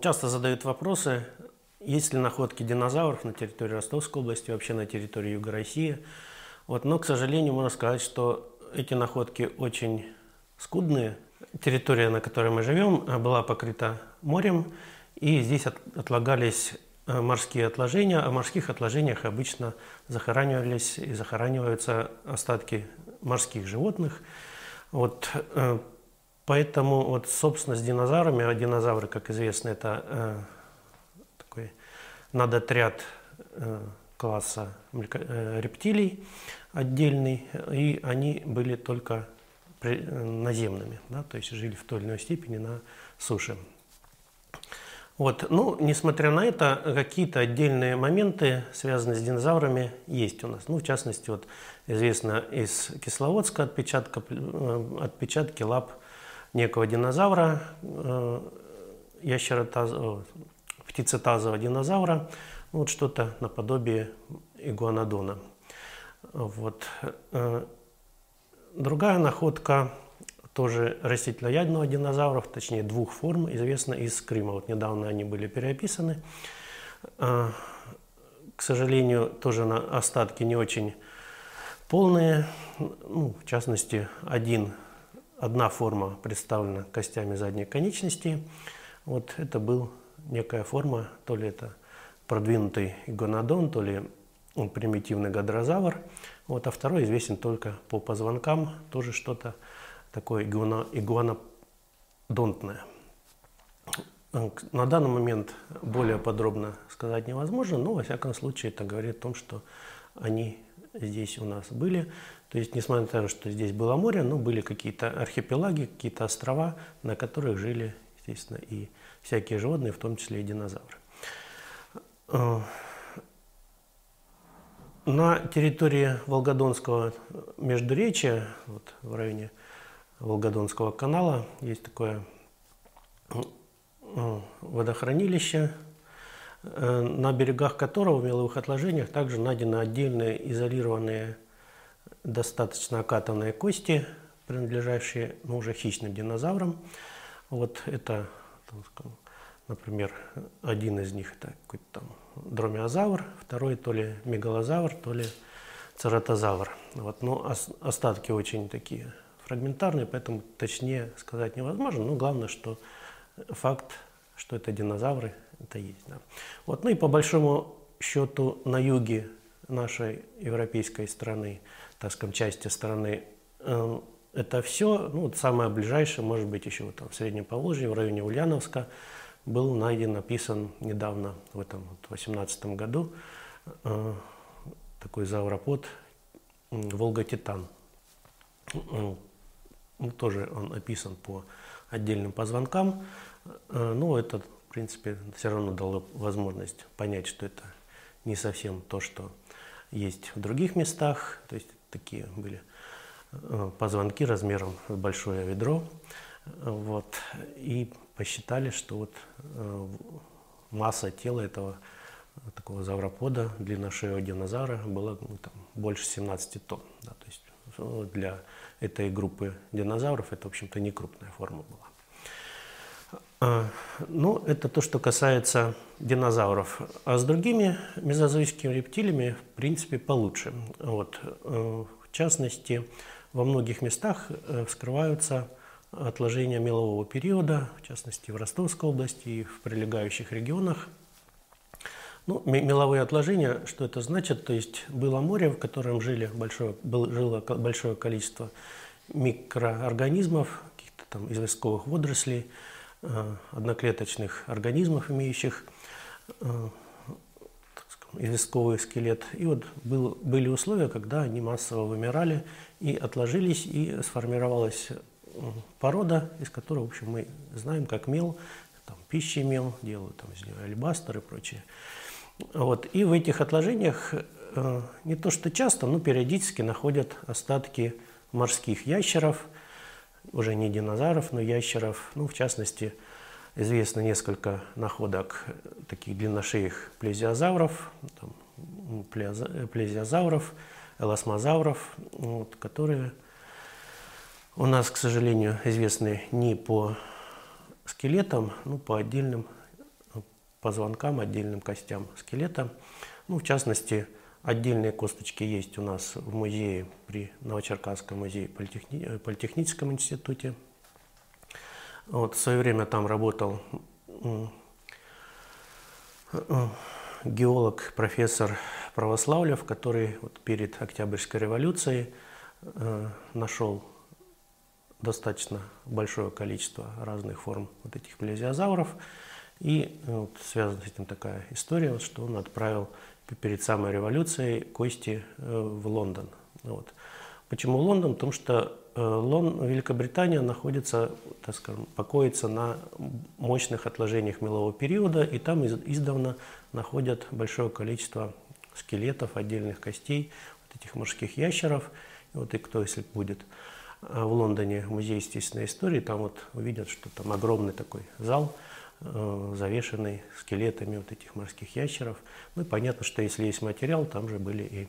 Часто задают вопросы, есть ли находки динозавров на территории Ростовской области, вообще на территории Юга России. Вот, но, к сожалению, можно сказать, что эти находки очень скудные. Территория, на которой мы живем, была покрыта морем, и здесь отлагались э, морские отложения. О морских отложениях обычно захоранивались и захораниваются остатки морских животных. Вот, э, поэтому вот, собственно, с динозаврами, а динозавры, как известно, это э, такой надотряд э, класса э, рептилий отдельный, и они были только при, э, наземными, да, то есть жили в той или иной степени на суше. Вот. Ну, несмотря на это, какие-то отдельные моменты, связанные с динозаврами, есть у нас. Ну, в частности, вот известно из Кисловодска отпечатка, э, отпечатки лап некого динозавра, э, ящеротазового, птицетазового динозавра, вот что-то наподобие игуанодона. Вот. Э, другая находка тоже растительноядного динозавров, точнее двух форм, известна из Крыма. Вот недавно они были переописаны. А, к сожалению, тоже на остатки не очень полные. Ну, в частности, один, одна форма представлена костями задней конечности. Вот это был некая форма, то ли это продвинутый гонодон, то ли примитивный гадрозавр. Вот, а второй известен только по позвонкам, тоже что-то такое игуана, игуанодонтное. На данный момент более подробно сказать невозможно, но во всяком случае это говорит о том, что они здесь у нас были. То есть, несмотря на то, что здесь было море, но были какие-то архипелаги, какие-то острова, на которых жили, естественно, и всякие животные, в том числе и динозавры. На территории Волгодонского междуречия, вот в районе Волгодонского канала. Есть такое э, водохранилище, э, на берегах которого в меловых отложениях также найдены отдельные изолированные достаточно окатанные кости, принадлежащие ну, уже хищным динозаврам. Вот это, например, один из них это какой-то там дромеозавр, второй то ли мегалозавр, то ли цератозавр. Вот, но остатки очень такие фрагментарный, поэтому точнее сказать невозможно. Но главное, что факт, что это динозавры, это есть. Да. Вот, ну и по большому счету на юге нашей европейской страны, так скажем, части страны, э, это все, ну, самое ближайшее, может быть, еще там в Среднем Поволжье, в районе Ульяновска, был найден, написан недавно, в этом вот, 18 году, э, такой зауропод Волга-Титан. Ну, тоже он описан по отдельным позвонкам. Э, но это, в принципе, все равно дало возможность понять, что это не совсем то, что есть в других местах. То есть такие были э, позвонки размером с большое ведро. Вот. И посчитали, что вот э, масса тела этого такого завропода, длина шеи динозавра была ну, там, больше 17 тонн. Да, то есть для этой группы динозавров это, в общем-то, не крупная форма была. А, ну, это то, что касается динозавров. А с другими мезозойскими рептилиями, в принципе, получше. Вот. Э, в частности, во многих местах э, вскрываются отложения мелового периода, в частности, в Ростовской области и в прилегающих регионах. Ну, меловые отложения, что это значит? То есть было море, в котором жили большое, было, жило большое количество микроорганизмов, каких-то там известковых водорослей, э, одноклеточных организмов, имеющих э, известковый скелет. И вот был, были условия, когда они массово вымирали и отложились, и сформировалась э, порода, из которой, в общем, мы знаем, как мел, там, пищи мел, делают там из него альбастер и прочее. Вот. И в этих отложениях э, не то что часто, но периодически находят остатки морских ящеров, уже не динозавров, но ящеров. Ну, в частности, известно несколько находок таких длинношеих плезиозавров, там, плезиозавров, эласмозавров, вот, которые у нас, к сожалению, известны не по скелетам, но по отдельным позвонкам, отдельным костям скелета. Ну, в частности, отдельные косточки есть у нас в музее при Новочеркасском музее политехни... Э, Политехническом институте. Вот, в свое время там работал геолог, профессор Православлев, который вот перед Октябрьской революцией э, нашел достаточно большое количество разных форм вот этих плезиозавров. И э, вот, связана с этим такая история, что он отправил перед самой революцией кости э, в Лондон. Вот. Почему Лондон? Потому что э, Лон, Великобритания находится, так скажем, покоится на мощных отложениях мелового периода, и там из, издавна находят большое количество скелетов, отдельных костей вот этих морских ящеров. Вот и кто, если будет э, в Лондоне музей естественной истории, там вот увидят, что там огромный такой зал, завешенный скелетами вот этих морских ящеров. Ну и понятно, что если есть материал, там же были и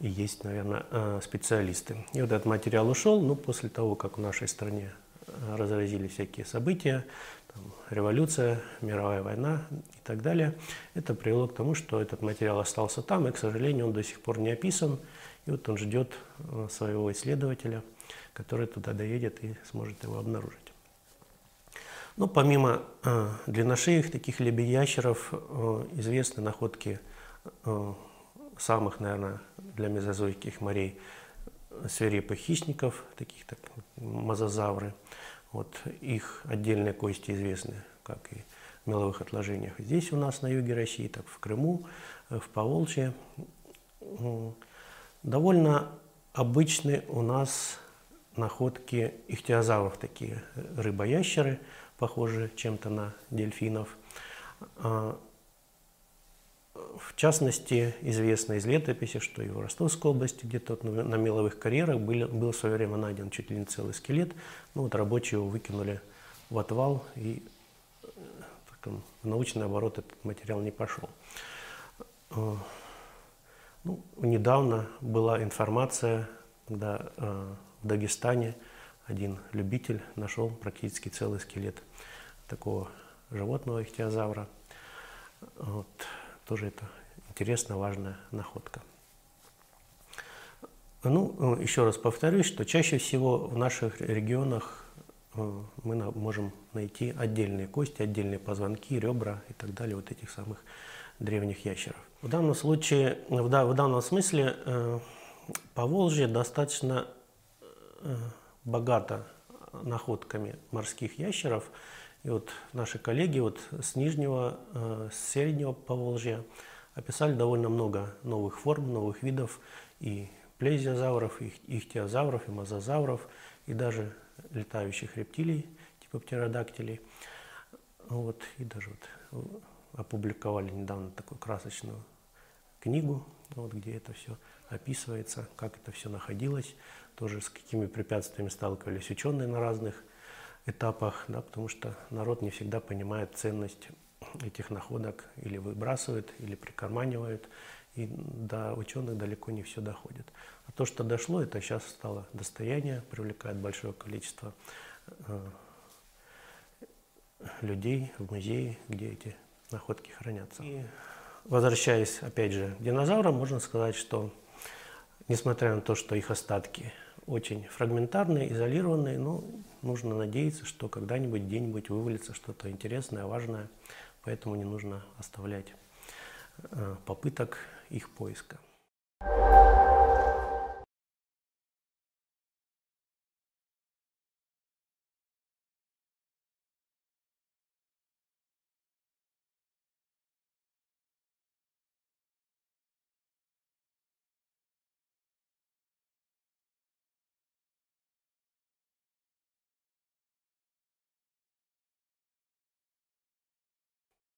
и есть, наверное, э, специалисты. И вот этот материал ушел, ну, после того, как в нашей стране э, разразились всякие события, там, революция, мировая война и так далее, это привело к тому, что этот материал остался там, и, к сожалению, он до сих пор не описан, и вот он ждет э, своего исследователя, который туда доедет и сможет его обнаружить. Ну, помимо э, таких лебедящеров, э, известны находки э, самых, наверное, для мезозойских морей свирепых хищников, таких как мозазавры. Вот их отдельные кости известны, как и в меловых отложениях здесь у нас на юге России, так в Крыму, в Поволжье. Довольно обычны у нас находки ихтиозавров, такие рыбоящеры, похожие чем-то на дельфинов. А, в частности, известно из летописи, что и в Ростовской области где-то на меловых карьерах был, был в свое время найден чуть ли не целый скелет. Ну вот рабочие его выкинули в отвал, и так, в научный оборот этот материал не пошел. Э, ну, недавно была информация, когда э, Дагестане один любитель нашел практически целый скелет такого животного ихтиозавра. Вот. Тоже это интересная, важная находка. Ну, еще раз повторюсь, что чаще всего в наших регионах э, мы можем найти отдельные кости, отдельные позвонки, ребра и так далее, вот этих самых древних ящеров. В данном случае, в, данном смысле, э, Поволжье достаточно э, богато находками морских ящеров – и вот наши коллеги вот с Нижнего, э, с Среднего Поволжья описали довольно много новых форм, новых видов и плезиозавров, и ихтиозавров, и мозазавров, и даже летающих рептилий, типа птеродактилей. Вот, и даже вот опубликовали недавно такую красочную книгу, вот, где это все описывается, как это все находилось, тоже с какими препятствиями сталкивались ученые на разных этапах, да, потому что народ не всегда понимает ценность этих находок или выбрасывает, или прикарманивает, и до ученых далеко не все доходит. А то, что дошло, это сейчас стало достояние, привлекает большое количество э, людей в музее, где эти находки хранятся. И возвращаясь опять же к динозаврам, можно сказать, что несмотря на то, что их остатки очень фрагментарные, изолированные, но нужно надеяться, что когда-нибудь, где-нибудь вывалится что-то интересное, важное, поэтому не нужно оставлять э, попыток их поиска.